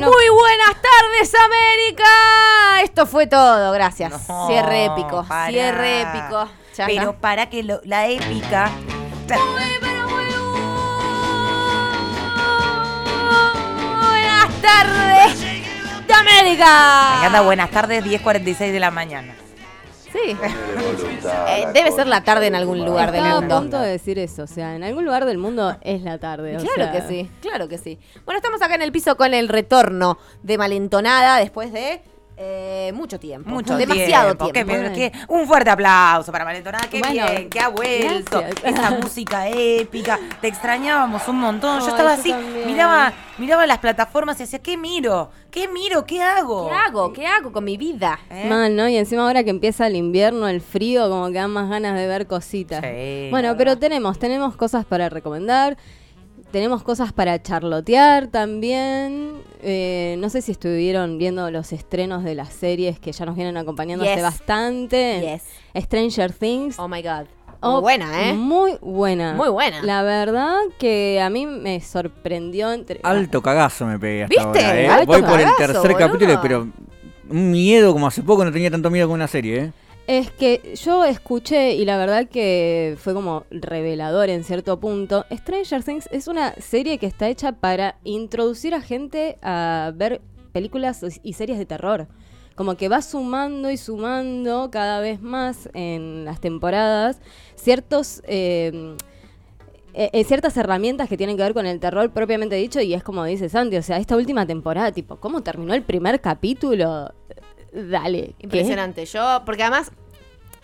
Muy buenas tardes, América. Esto fue todo, gracias. No, cierre épico, cierre épico. Ya Pero está. para que lo- la épica. Buenas tardes de América. Me encanta buenas tardes, 10.46 de la mañana. Sí. Eh, debe ser la tarde en algún lugar del Estaba a mundo. punto de decir eso. O sea, en algún lugar del mundo es la tarde. o Claro sea, que sí, claro que sí. Bueno, estamos acá en el piso con el retorno de Malentonada después de eh, mucho tiempo. Mucho Demasiado tiempo. tiempo. Qué bien, qué- un fuerte aplauso para Valentonada. Qué Bueno, bien, que ha vuelto. gracias. Esa música épica. Te extrañábamos un montón. Yo estaba yo así, también. miraba, miraba las plataformas y decía, ¿qué miro? ¿Qué miro? ¿Qué hago? ¿Qué hago? ¿Qué hago con mi vida? ¿Eh? Mal, ¿no? Y encima ahora que empieza el invierno, el frío, como que dan más ganas de ver cositas. Sí, bueno, pero tenemos, tenemos cosas para recomendar. Tenemos cosas para charlotear también. Eh, no sé si estuvieron viendo los estrenos de las series que ya nos vienen acompañando hace Yes. bastante. Yes. Stranger Things. Oh my god. Oh, Muy buena, ¿eh? Muy buena. Muy buena. La verdad que a mí me sorprendió. Entre, Alto cagazo me pegué hasta ¿Viste? ahora, ¿eh? Alto Voy por el tercer boludo. capítulo, pero un miedo como hace poco no tenía tanto miedo con una serie, ¿eh? Es que yo escuché y la verdad que fue como revelador en cierto punto. Stranger Things es una serie que está hecha para introducir a gente a ver películas y series de terror. Como que va sumando y sumando cada vez más en las temporadas ciertos... eh, eh, ciertas herramientas que tienen que ver con el terror propiamente dicho y es como dice Santi, o sea, esta última temporada, tipo, ¿cómo terminó el primer capítulo? Dale. Impresionante. Yo, porque además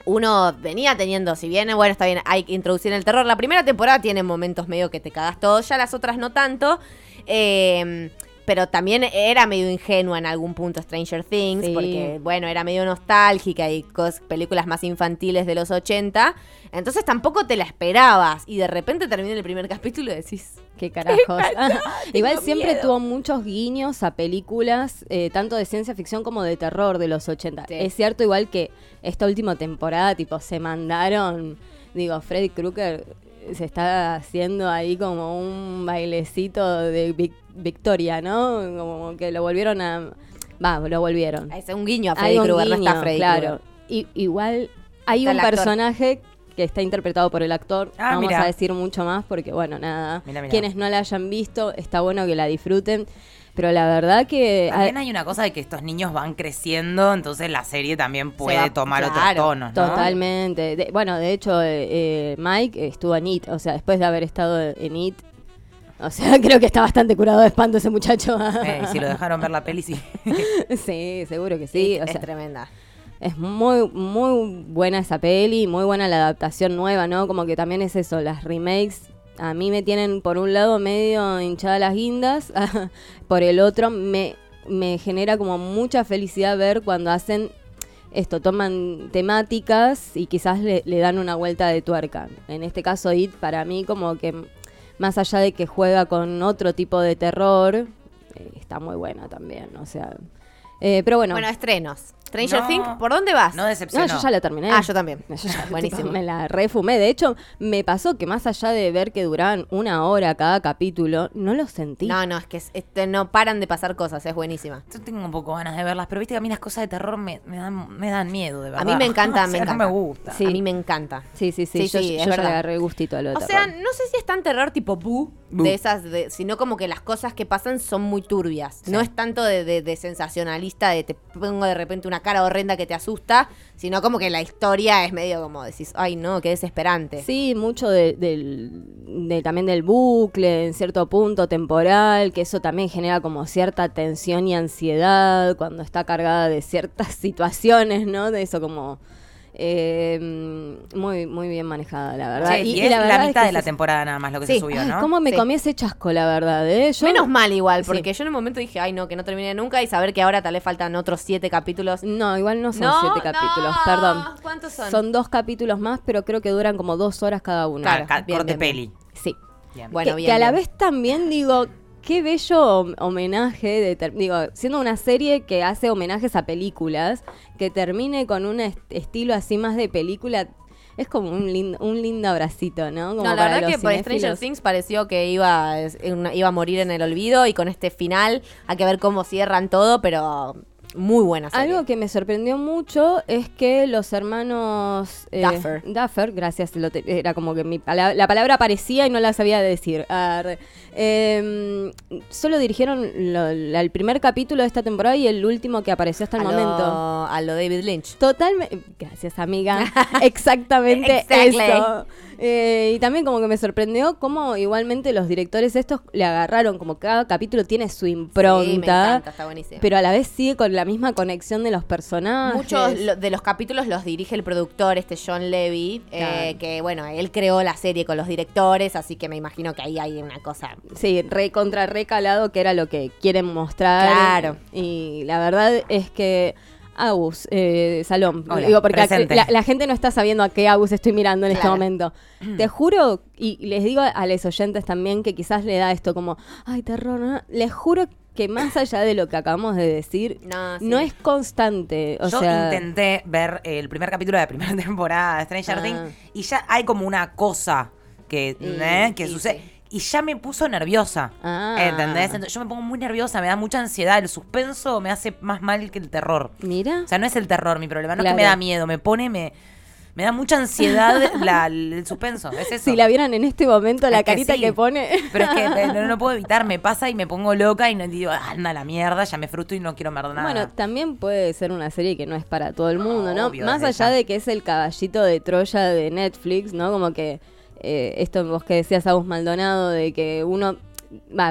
uno venía teniendo, si bien, bueno, está bien, hay que introducir el terror. La primera temporada tiene momentos medio que te cagas todo, ya las otras no tanto. Eh, pero también era medio ingenua en algún punto Stranger Things, Sí. porque, bueno, era medio nostálgica y cos- películas más infantiles de los 80. Entonces tampoco te la esperabas. Y de repente termina el primer capítulo y decís, ¿Qué carajos? Igual siempre miedo. tuvo muchos guiños a películas, eh, tanto de ciencia ficción como de terror de los 80. Sí. Es cierto igual que esta última temporada, tipo, se mandaron, digo, Freddy Krueger se está haciendo ahí como un bailecito de Vic- Victoria, ¿no? Como que lo volvieron a... Va, lo volvieron. es un guiño a Hay Freddy un Krueger, no está Freddy claro. Y, igual hay Está un personaje que está interpretado por el actor. Ah, no vamos mira. a decir mucho más porque, bueno, nada. Quienes no la hayan visto, está bueno que la disfruten. Pero la verdad que... También hay una cosa de que estos niños van creciendo, entonces la serie también puede va- tomar otros tonos, ¿no? Totalmente. De- bueno, de hecho, eh, eh, Mike estuvo en IT. O sea, después de haber estado en IT. O sea, creo que está bastante curado de espanto ese muchacho. Eh, y si lo dejaron ver la peli, sí. sí, seguro que sí. O es sea, tremenda. Es muy, muy buena esa peli, muy buena la adaptación nueva, ¿no? Como que también es eso, las remakes a mí me tienen por un lado medio hinchada las guindas, por el otro me, me genera como mucha felicidad ver cuando hacen esto, toman temáticas y quizás le, le dan una vuelta de tuerca. En este caso, It para mí como que más allá de que juega con otro tipo de terror, eh, está muy buena también, o sea... eh, pero bueno, Bueno, estrenos. Stranger No, Things, ¿por dónde vas? No no, decepcionó. yo ya la terminé. Ah, yo también. Yo ya, Buenísimo. tipo, me la refumé. De hecho, me pasó que más allá de ver que duraban una hora cada capítulo, no lo sentí. No, no, es que es- este, no paran de pasar cosas, es buenísima. Yo tengo un poco ganas de verlas, pero viste que a mí las cosas de terror me, me dan, me dan miedo, de A verdad. mí me encanta, me sea, encanta. No me gusta. Sí. A mí me encanta. Sí, sí, sí. Sí, yo sí, es yo verdad. le agarré gustito a lo de O terror. sea, no sé si es tan terror tipo Boo, Boo. de esas, de- sino como que las cosas que pasan son muy turbias. No es tanto de, de- de sensacionalista, de te pongo de repente una cara horrenda que te asusta, sino como que la historia es medio como decís, ay no, qué desesperante. Sí, mucho de- del, de- también del bucle, en cierto punto temporal, que eso también genera como cierta tensión y ansiedad cuando está cargada de ciertas situaciones, ¿no? De eso como eh, muy muy bien manejada, la verdad. Che, y, es la, verdad mitad que de la temporada nada más lo que Sí. se subió, Ay, ¿no? ¿Cómo me Sí. comí ese chasco, la verdad? ¿eh? Yo- Menos mal igual, Sí. porque yo en un momento dije, ay no, que no termine nunca y saber que ahora tal vez faltan otros siete capítulos. No, igual no son No, siete no. capítulos, perdón. ¿Cuántos son? Son dos capítulos más, pero creo que duran como dos horas cada uno. Claro. Corte bien, peli. Sí. Bien. Bueno, que, bien, que a la bien. vez también digo, qué bello hom- homenaje, de digo, siendo una serie que hace homenajes a películas, que termine con un est- estilo así más de película, es como un lindo, un lindo abracito, ¿no? Como no, la verdad que por Stranger. Things pareció que iba, iba a morir en el olvido y con este final hay que ver cómo cierran todo, pero muy buena serie. Algo que me sorprendió mucho es que los hermanos eh, Duffer. Duffer, gracias, lo te- era como que mi la palabra aparecía y no la sabía decir. Arre. Eh, solo dirigieron lo- la- el primer capítulo de esta temporada y el último que apareció hasta el a momento. Lo, a lo David Lynch. Totalmente. Gracias, amiga. Exactamente Exactly. eso. Eh, y también como que me sorprendió cómo igualmente los directores estos le agarraron, como cada capítulo tiene su impronta. Sí, me encanta, está buenísimo. Pero a la vez sigue con la misma conexión de los personajes. Muchos lo- de los capítulos los dirige el productor, este John Levy, eh, que bueno, él creó la serie con los directores, así que me imagino que ahí hay una cosa. Sí, re contra recalado, que era lo que quieren mostrar. Claro. Y la verdad es que. Agus, eh, Salón, Hola, digo, porque la, la gente no está sabiendo a qué Agus estoy mirando en este momento. Te juro, y les digo a los oyentes también que quizás le da esto como, ay, terror, no, no". les juro que más allá de lo que acabamos de decir, No, sí. no es constante. O Yo sea, intenté ver el primer capítulo de la primera temporada de Stranger Ah. Things y ya hay como una cosa que, Mm, ¿eh? que sí, sucede. sí. Y ya me puso nerviosa. Ah. ¿Entendés? Entonces yo me pongo muy nerviosa, me da mucha ansiedad. El suspenso me hace más mal que el terror. Mira. O sea, no es el terror mi problema, no es que me da miedo, me pone, me, me da mucha ansiedad la- el suspenso. Es eso. si la vieran en este momento, la Es que carita sí. que pone. Pero es que eh, no, no puedo evitar, me pasa y me pongo loca y no digo, "Ah, anda la mierda, ya me frustro y no quiero ver nada. Bueno, también puede ser una serie que no es para todo el mundo, ¿no? Obvio, Más allá ya. de que es el caballito de Troya de Netflix, ¿no? Como que eh, esto vos que decías, Agus Maldonado, de que uno,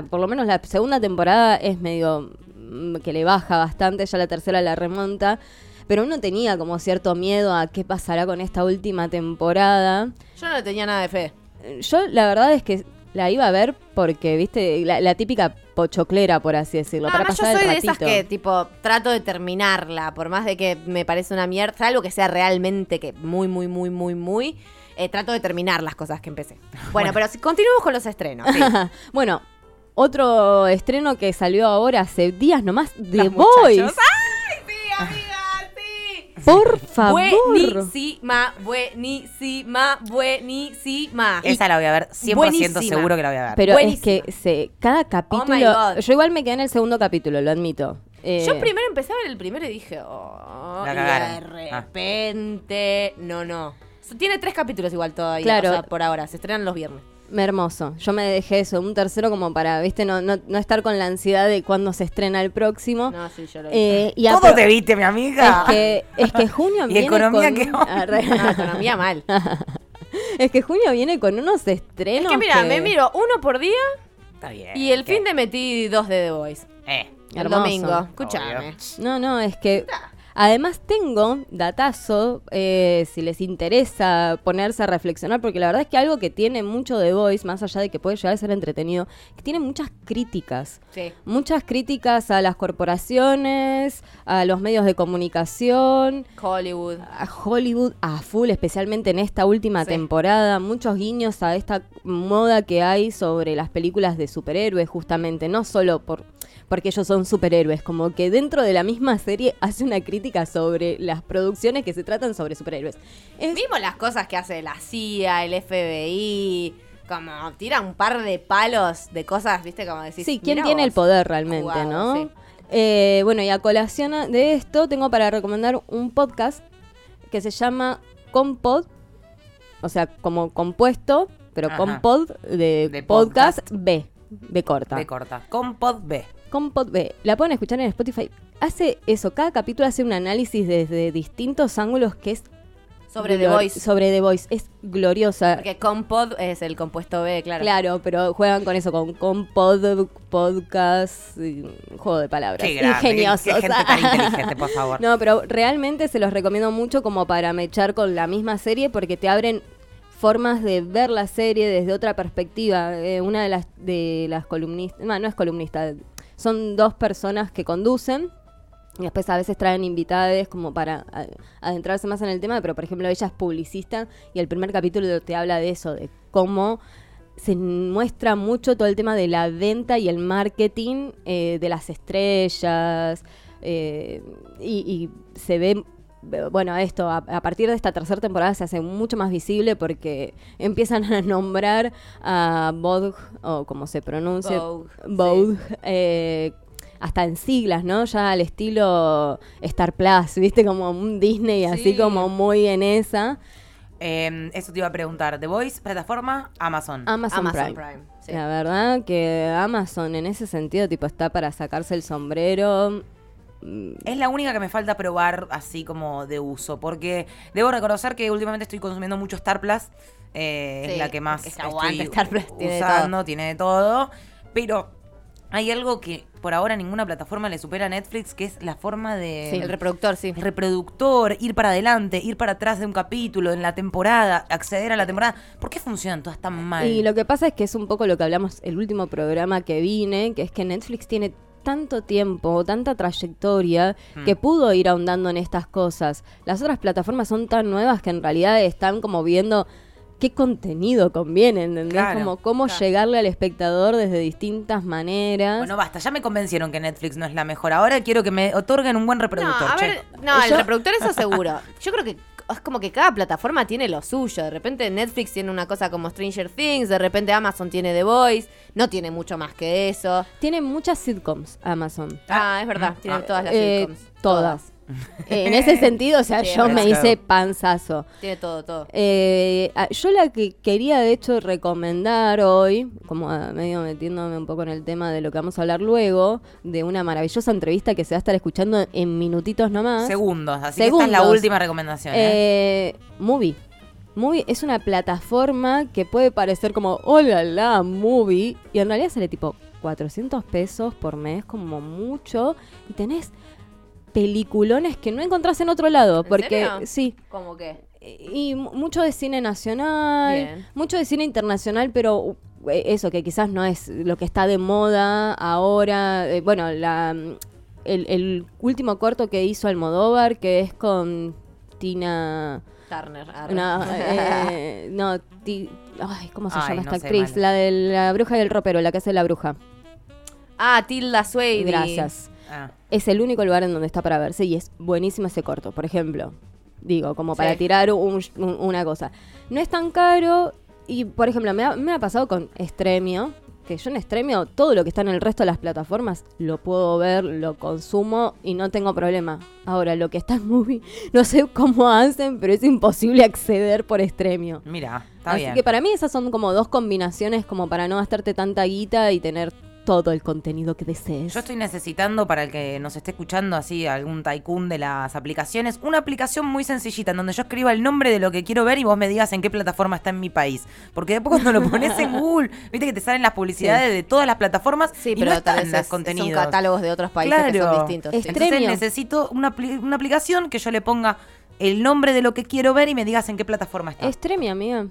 por lo menos la segunda temporada es medio mm, que le baja bastante, ya la tercera la remonta. Pero uno tenía como cierto miedo a qué pasará con esta última temporada. Yo no tenía nada de fe. Yo la verdad es que la iba a ver porque, viste, la, la típica pochoclera, por así decirlo, No, para yo pasar soy el de esas ratito. que, tipo, trato de terminarla, por más de que me parece una mierda, algo que sea realmente que muy, muy, muy, muy, muy, eh, trato de terminar las cosas que empecé. Bueno, pero si continuemos con los estrenos. sí. bueno, otro estreno que salió ahora hace días nomás, The muchachos. ¡Ay, sí, amiga! Por favor. Buenísima, buenísima, buenísima. Esa la voy a ver, 100% Buenísima. seguro que la voy a ver. Pero Buenísima. es que se, cada capítulo. my God. yo igual me quedé en el segundo capítulo, lo admito. Eh, Yo primero empecé a ver el primero y dije, oh, La y cagaron. de Ah. repente, no, no. Tiene tres capítulos igual todavía, Claro. o sea, por ahora, se estrenan los viernes. Hermoso. Yo me dejé eso, un tercero como para, viste, no, no, no estar con la ansiedad de cuándo se estrena el próximo. No, sí, yo lo. Eh, y ¿Cómo apro- te viste, mi amiga? Es que, es que junio ¿Y viene economía con qué. No, economía mal. es que junio viene con unos Es estrenos. que mira, que- me miro uno por día Está bien. y el ¿qué? fin de metí dos de The Voice. Eh, El Hermoso. domingo. Escúchame. Obvio. No, no, es que además tengo datazo, eh, si les interesa ponerse a reflexionar, porque la verdad es que algo que tiene mucho de Voice, más allá de que puede llegar a ser entretenido, que tiene muchas críticas. Sí. Muchas críticas a las corporaciones, a los medios de comunicación, Hollywood. a Hollywood a full, especialmente en esta última Sí. temporada. Muchos guiños a esta moda que hay sobre las películas de superhéroes, justamente. No solo por porque ellos son superhéroes, como que dentro de la misma serie hace una crítica sobre las producciones que se tratan sobre superhéroes. Es- Vimos las cosas que hace la CIA, el FBI. Como tira un par de palos de cosas, ¿viste? Como decís. sí, ¿quién "Mirá tiene el vos". poder realmente, Jugado, no? sí. Eh, bueno, y a colación de esto, tengo para recomendar un podcast que se llama Compod, o sea, como compuesto, pero Ajá. Compod de, De podcast, podcast. B, B corta. B corta. Con pod B. Compod B, la pueden escuchar en Spotify. Hace eso, cada capítulo hace un análisis desde distintos ángulos que es Sobre The Voice. Sobre The Voice, es gloriosa. Porque Compod es el compuesto B, claro. Claro, pero juegan con eso, con, con pod, podcast, y juego de palabras. Qué grande. Qué, gente tan inteligente, por favor. No, pero realmente se los recomiendo mucho como para mechar con la misma serie porque te abren formas de ver la serie desde otra perspectiva. Eh, una de las de las columnistas, no, no es columnista, son dos personas que conducen. Y después a veces traen invitadas como para adentrarse más en el tema, pero por ejemplo ella es publicista y el primer capítulo te habla de eso, de cómo se muestra mucho todo el tema de la venta y el marketing eh, de las estrellas eh, y, se ve bueno, esto a, a partir de esta tercera temporada se hace mucho más visible porque empiezan a nombrar a Vogue, o como se pronuncia, Vogue, Vogue, eh, hasta en siglas, ¿no? Ya al estilo Star Plus, ¿viste? Como un Disney así Sí. como muy en esa. Eh, eso te iba a preguntar. ¿The Voice, plataforma? Amazon. Amazon, Amazon Prime. Prime, sí. La verdad que Amazon en ese sentido tipo está para sacarse el sombrero. Es la única que me falta probar así como de uso, porque debo reconocer que últimamente estoy consumiendo mucho Star Plus. eh, Sí, es la que más que estoy Star Plus, tiene de usando, tiene de todo. Pero hay algo que por ahora ninguna plataforma le supera a Netflix, que es la forma de... El reproductor, sí. el reproductor, ir para adelante, ir para atrás de un capítulo, en la temporada, acceder a la temporada. ¿Por qué funcionan todas tan mal? Y lo que pasa es que es un poco lo que hablamos el último programa que vine, que es que Netflix tiene tanto tiempo, tanta trayectoria, Hmm. que pudo ir ahondando en estas cosas. Las otras plataformas son tan nuevas que en realidad están como viendo qué contenido conviene, ¿entendés? Claro, como cómo claro. llegarle al espectador desde distintas maneras. Bueno, basta, ya me convencieron que Netflix no es la mejor. Ahora quiero que me otorguen un buen No, reproductor. a ver, no, el reproductor eso seguro. Yo creo que es como que cada plataforma tiene lo suyo. De repente Netflix tiene una cosa como Stranger Things, de repente Amazon tiene The Voice, no tiene mucho más que eso. Tiene muchas sitcoms Amazon. Ah, es verdad, tiene Ah, todas las Eh, sitcoms. todas. Eh, en ese sentido, o sea, Sí, yo me hice panzazo. Tiene todo, todo. Eh, yo la que quería de hecho recomendar hoy, como medio metiéndome un poco en el tema de lo que vamos a hablar luego, de una maravillosa entrevista que se va a estar escuchando en minutitos nomás. Segundos, así que esta es la Segundos. última recomendación. ¿eh? Eh, Movie. Movie es una plataforma que puede parecer como, hola la Movie, y en realidad sale tipo 400 pesos por mes como mucho, y tenés peliculones que no encontrás en otro lado, ¿En porque serio? sí, ¿Cómo que? y mu- mucho de cine nacional, Bien. mucho de cine internacional, pero eh, eso que quizás no es lo que está de moda ahora. Eh, bueno, la, mm, el, el último corto que hizo Almodóvar, que es con Tina... Turner. arre. No, eh, no, Ti- ay, ¿cómo se Ay, llama no esta actriz? mal. La de la bruja y el ropero, la que hace la bruja. ah, Tilda Swayze. Gracias. Ah. es el único lugar en donde está para verse y es buenísimo ese corto, por ejemplo. Digo, como para Sí. tirar un- un- una cosa. No es tan caro y, por ejemplo, me ha, me ha pasado con Estremio, que yo en Estremio todo lo que está en el resto de las plataformas lo puedo ver, lo consumo y no tengo problema. Ahora, lo que está en Movie, no sé cómo hacen, pero es imposible acceder por Estremio. Mira, está Así bien. que para mí esas son como dos combinaciones como para no gastarte tanta guita y tener todo el contenido que desees. Yo estoy necesitando, para el que nos esté escuchando así, algún tycoon de las aplicaciones, una aplicación muy sencillita en donde yo escriba el nombre de lo que quiero ver y vos me digas en qué plataforma está en mi país. Porque después cuando lo pones en Google, viste que te salen las publicidades de todas las plataformas Sí, y pero no están los contenidos. son catálogos de otros países que son distintos. Sí. Entonces necesito una, una aplicación que yo le ponga el nombre de lo que quiero ver y me digas en qué plataforma está. Estremia, amiga.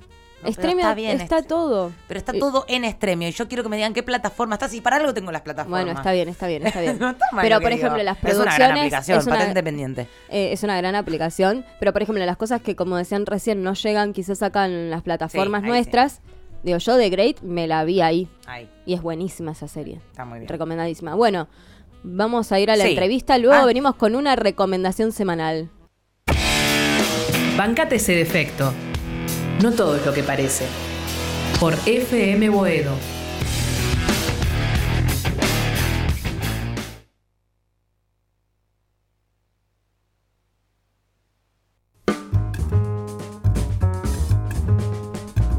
Estremia está bien, está este- todo. Pero está Eh, todo en Estremio y yo quiero que me digan qué plataforma está. Si para algo tengo las plataformas. Bueno, está bien, está bien, está bien. No está mal pero por digo. ejemplo, las Es una producciones gran aplicación, es una- patente pendiente. eh, es una gran aplicación, pero por ejemplo, las cosas que como decían recién no llegan quizás acá en las plataformas sí. nuestras. Digo, yo de Great me la vi ahí Ahí, y es buenísima esa serie. está muy bien. Recomendadísima. Bueno, vamos a ir a la Sí. entrevista, luego Ah. venimos con una recomendación semanal. Bancate ese defecto. No todo es lo que parece. Por FM Boedo.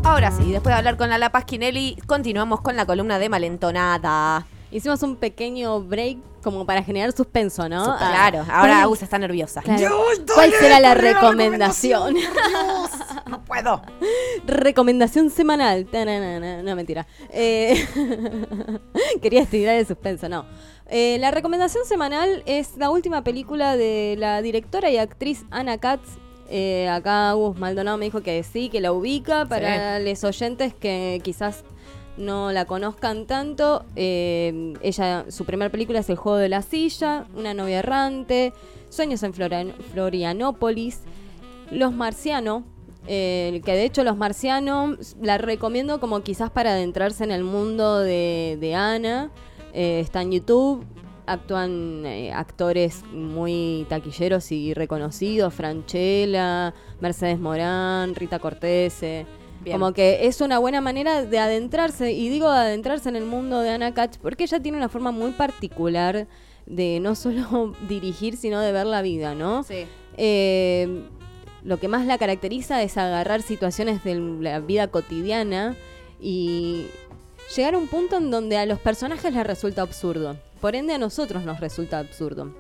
Ahora sí, después de hablar con la Paz Quinelli, continuamos con la columna de Malentonada. Hicimos un pequeño break como para generar suspenso, ¿no? Ah, Claro, ahora ¿cuál- Agus está nerviosa. claro. ¿Cuál será la recomendación? No puedo. recomendación semanal. No, mentira. Eh, quería estirar el suspenso, no. Eh, la recomendación semanal es la última película de la directora y actriz Anna Katz. Eh, acá Gus Maldonado me dijo que sí, que la ubica. Para los oyentes que quizás no la conozcan tanto, eh, ella, su primera película es El juego de la silla, Una novia errante, Sueños en Florianópolis, Los Marcianos, eh, que de hecho Los Marcianos la recomiendo como quizás para adentrarse en el mundo de, de Ana, eh, está en YouTube. actúan actores muy taquilleros y reconocidos, Franchella, Mercedes Morán, Rita Cortese. Bien. Como que es una buena manera de adentrarse, y digo adentrarse en el mundo de Anna Katz, porque ella tiene una forma muy particular de no solo dirigir, sino de ver la vida, ¿no? Sí. Eh, lo que más la caracteriza es agarrar situaciones de la vida cotidiana y llegar a un punto en donde a los personajes les resulta absurdo. Por ende a nosotros nos resulta absurdo.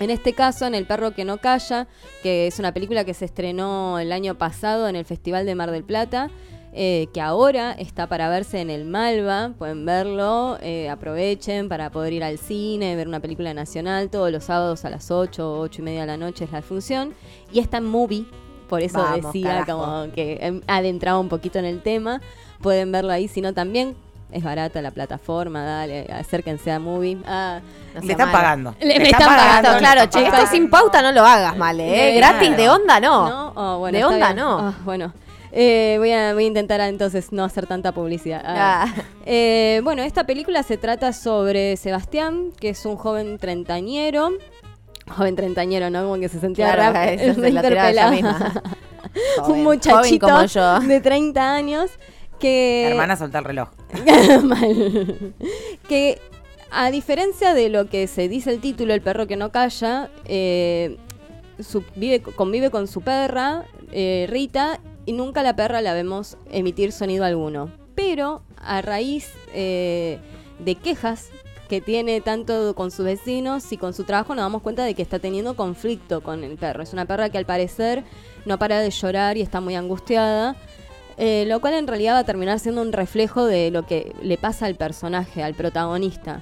En este caso, en El perro que no calla, que es una película que se estrenó el año pasado en el Festival de Mar del Plata, eh, que ahora está para verse en el Malva, pueden verlo, eh, aprovechen para poder ir al cine, ver una película nacional, todos los sábados a las 8, 8 y media de la noche es la función, y está en movie, por eso Vamos, decía carajo. como que em, adentraba un poquito en el tema, pueden verlo ahí, sino también es barata la plataforma, dale, acérquense a movie. Ah, No Le están malo. pagando. Le- me están pagando, claro, che, esto sin pauta no lo hagas mal, ¿eh? De- Gratis, claro. de onda no. ¿No? Oh, bueno, de onda bien. no. Ah, bueno. Eh, voy, a, voy a intentar entonces no hacer tanta publicidad. Ah. Ah. Eh, bueno, esta película se trata sobre Sebastián, que es un joven treintañero. Joven treintañero, ¿no? Como que se sentía Claro, rap- se ella misma. Joven, un muchachito joven como yo. de 30 años que... Hermana, soltá el reloj. Mal. que a diferencia de lo que se dice el título, El perro que no calla, eh, convive con su perra, eh, Rita, y nunca la perra la vemos emitir sonido alguno. Pero a raíz eh, de quejas que tiene tanto con sus vecinos y con su trabajo, nos damos cuenta de que está teniendo conflicto con el perro. Es una perra que al parecer no para de llorar y está muy angustiada. Eh, lo cual en realidad va a terminar siendo un reflejo de lo que le pasa al personaje, al protagonista.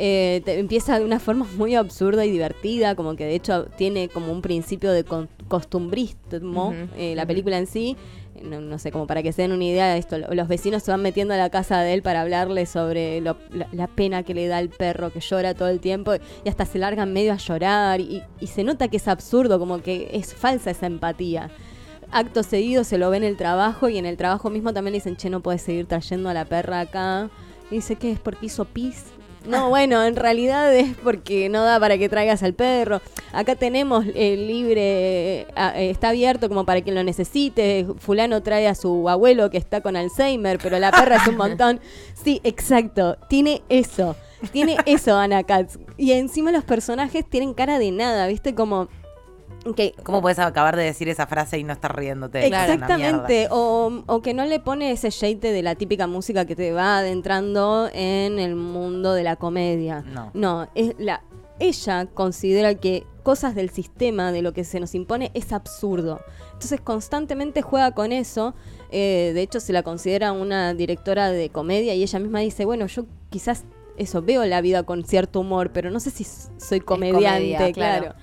Eh, te- empieza de una forma muy absurda y divertida, como que de hecho tiene como un principio de con- costumbrismo eh, la película en sí. No, no sé, como para que se den una idea de esto, lo- los vecinos se van metiendo a la casa de él para hablarle sobre lo- la, la pena que le da al perro que llora todo el tiempo y hasta se largan medio a llorar y, y se nota que es absurdo, como que es falsa esa empatía acto seguido se lo ve en el trabajo y en el trabajo mismo también le dicen, che, no puedes seguir trayendo a la perra acá. Y dice, ¿qué es? ¿Porque hizo pis? No, bueno, en realidad es porque no da para que traigas al perro. Acá tenemos el libre, eh, está abierto como para quien lo necesite. Fulano trae a su abuelo que está con Alzheimer, pero la perra es un montón. Sí, exacto, tiene eso. Tiene eso Ana Katz. Y encima los personajes tienen cara de nada, ¿viste? Como ¿Cómo puedes acabar de decir esa frase y no estar riéndote? Exactamente, o, o que no le pone ese shade de la típica música que te va adentrando en el mundo de la comedia. No. No, es la, ella considera que cosas del sistema, de lo que se nos impone, es absurdo. Entonces constantemente juega con eso. eh, de hecho, se la considera una directora de comedia y ella misma dice, bueno, yo quizás eso, veo la vida con cierto humor, pero no sé si soy comediante, comedia, claro. claro.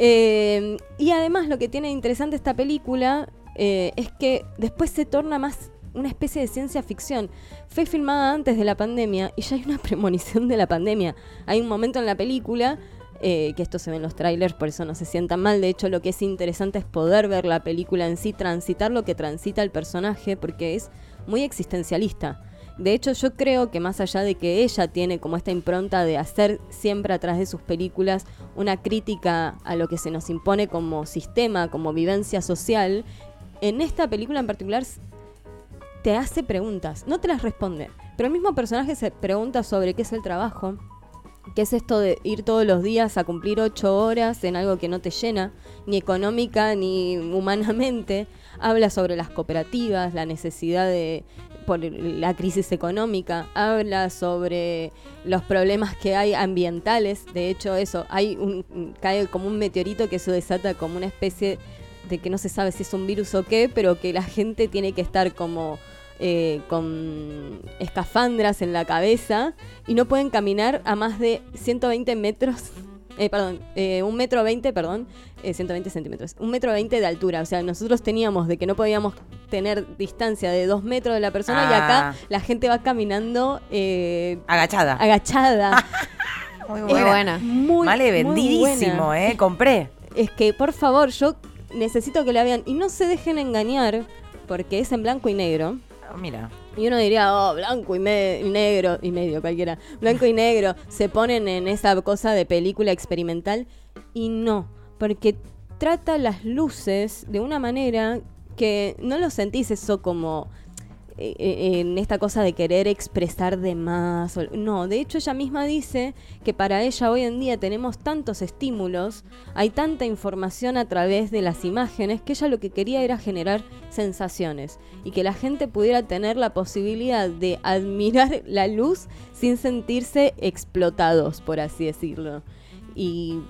Eh, y además lo que tiene interesante esta película eh, es que después se torna más una especie de ciencia ficción. Fue filmada antes de la pandemia y ya hay una premonición de la pandemia. Hay un momento en la película, eh, que esto se ve en los trailers, por eso no se sientan mal. De hecho, lo que es interesante es poder ver la película en sí, transitar lo que transita el personaje, porque es muy existencialista. De hecho, yo creo que más allá de que ella tiene como esta impronta de hacer siempre atrás de sus películas una crítica a lo que se nos impone como sistema, como vivencia social, en esta película en particular te hace preguntas, no te las responde, pero el mismo personaje se pregunta sobre qué es el trabajo, qué es esto de ir todos los días a cumplir ocho horas en algo que no te llena, ni económica ni humanamente. Habla sobre las cooperativas, la necesidad de por la crisis económica, habla sobre los problemas que hay ambientales, de hecho eso, hay un cae como un meteorito que eso desata como una especie de que no se sabe si es un virus o qué, pero que la gente tiene que estar como eh, con escafandras en la cabeza y no pueden caminar a más de 120 metros, eh, perdón, eh, un metro 20, perdón, eh, 120 centímetros, un metro 20 de altura. O sea, nosotros teníamos de que no podíamos tener distancia de dos metros de la persona y Ah. acá la gente va caminando eh, Agachada. agachada. Muy Muy buena. Muy, Vale, muy vendidísimo, buena. ¿eh? Compré. Es que, por favor, yo necesito que la vean y no se dejen engañar porque es en blanco y negro. Ah, Mira. Y uno diría, oh, blanco y, y negro, y medio cualquiera, blanco y negro, se ponen en esa cosa de película experimental. Y no, porque trata las luces de una manera que no lo sentís eso como en esta cosa de querer expresar de más. No, de hecho ella misma dice que para ella hoy en día tenemos tantos estímulos, hay tanta información a través de las imágenes, que ella lo que quería era generar sensaciones y que la gente pudiera tener la posibilidad de admirar la luz sin sentirse explotados, por así decirlo. Y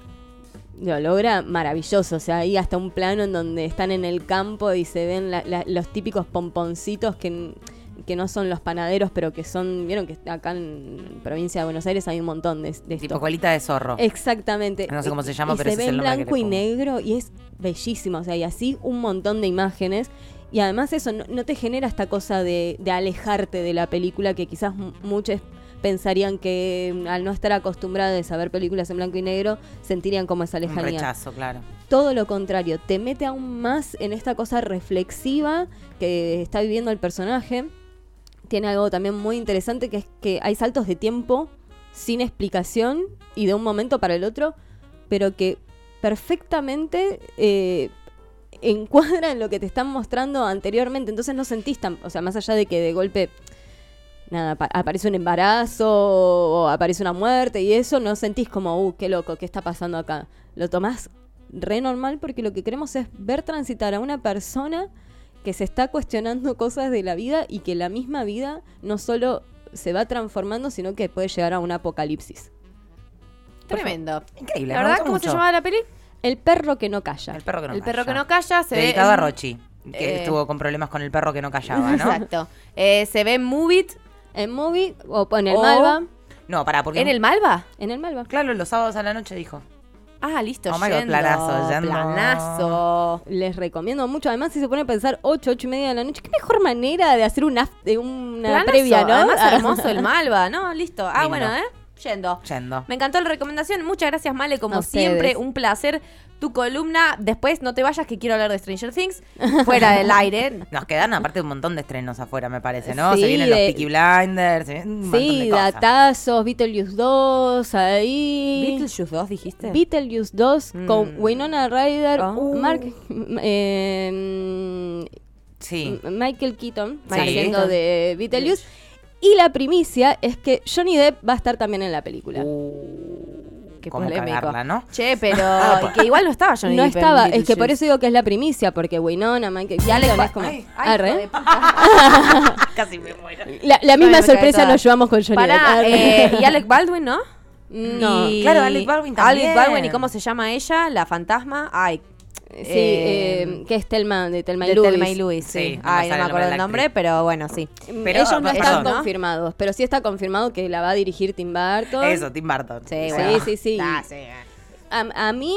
lo logra maravilloso. O sea, hay hasta un plano en donde están en el campo y se ven la- la- los típicos pomponcitos que, que no son los panaderos, pero que son. Vieron que acá en provincia de Buenos Aires hay un montón de, de Tipo colita de zorro. Exactamente. No sé cómo se llama, y pero se ese ve es el en nombre que blanco y negro y es bellísimo. O sea, y así un montón de imágenes. Y además eso no, no te genera esta cosa de, de alejarte de la película que quizás mu- muchos pensarían que mm, al no estar acostumbrados a ver películas en blanco y negro sentirían como esa Un lejanía. rechazo, claro. Todo lo contrario, te mete aún más en esta cosa reflexiva que está viviendo el personaje. Tiene algo también muy interesante que es que hay saltos de tiempo sin explicación y de un momento para el otro, pero que perfectamente eh, encuadran lo que te están mostrando anteriormente. Entonces no sentís tan, o sea, más allá de que de golpe nada, apa- aparece un embarazo o aparece una muerte y eso, no sentís como, uh, qué loco, qué está pasando acá. Lo tomás re normal porque lo que queremos es ver transitar a una persona que se está cuestionando cosas de la vida y que la misma vida no solo se va transformando, sino que puede llegar a un apocalipsis. Tremendo. Increíble. ¿La verdad cómo se llamaba la peli? El perro que no calla. El perro que no El calla. perro que no calla se ve Dedicado a en- Rochi, que eh, estuvo con problemas con el perro que no callaba, ¿no? Exacto. Eh, se ve en Move It. En Movie o en el O- Malva. No, porque... ¿En el Malva? En el Malva. Claro, los sábados a la noche dijo. Ah, listo. Oh my God, yendo, planazo, yendo. Planazo. Les recomiendo mucho. Además, si se pone a pensar 8, 8 y media de la noche, qué mejor manera de hacer una, de una Planazo. previa, ¿no? Además, Ah. hermoso el Malva, ¿no? Listo. Ah, Lindo. bueno, ¿eh? Yendo. Yendo. Me encantó la recomendación. Muchas gracias, Male. Como A ustedes. siempre, un placer. Tu columna. Después no te vayas, que quiero hablar de Stranger Things. Fuera del aire. Nos quedan aparte un montón de estrenos afuera, me parece, ¿no? Sí, se vienen los de- Peaky Blinders, se vienen un Sí, de cosas. datazos, Beetlejuice 2, ahí. Beetlejuice 2, dijiste. Beetlejuice 2 con Mm. Winona Ryder, Oh. Mark, eh, Sí. Michael Keaton Sí. haciendo de Beetlejuice. Y la primicia es que Johnny Depp va a estar también en la película. Qué Cómo polémico. cagarla, ¿no? Che, pero. y que igual no estaba Johnny no Depp en estaba, es que Beetlejuice. por eso digo que es la primicia, porque Winona, Michael Y Alec Keaton es como... Ay, ay, Arre. hijo de puta. Casi me muero. La, la Ay, misma me cae sorpresa toda. nos llevamos con Johnny Pará. Arre. eh, y Alec Baldwin, ¿no? No. Y- Claro, Alec Baldwin también. Alec Baldwin, ¿y cómo se llama ella? La fantasma. Ay, Sí, eh, eh, que es Telma, de Telma y de Luis. Telma y Luis, sí. Sí, no me Ay, no me acuerdo el nombre, actriz. pero bueno, sí. Pero- Ellos no ellos, están confirmados, pero sí está confirmado que la va a dirigir Tim Burton. Eso, Tim Burton. Sí, Sí, bueno. sí, sí. Ah, sí. A, a mí...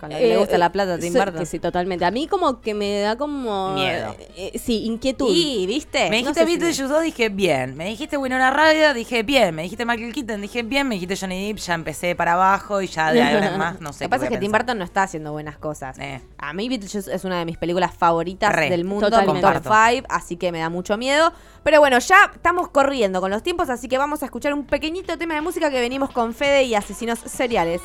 Con lo que le eh, gusta la plata Tim so- Burton. sí, totalmente. A mí como que me da como... Miedo. eh, sí, inquietud. Y, ¿viste? Me No dijiste sé si Beetlejuice 2, dije bien. Me dijiste Winona Ryder, dije bien. Me dijiste Michael Keaton, dije bien. Me dijiste Johnny Depp, ya empecé para abajo y ya de ahora más no sé. Lo que pasa es que Tim. Burton no está haciendo buenas cosas. Eh. A mí Beetlejuice es una de mis películas favoritas Re. del mundo, con top 5, así que me da mucho miedo. Pero bueno, ya estamos corriendo con los tiempos, así que vamos a escuchar un pequeñito tema de música que venimos con Fede y Asesinos Seriales.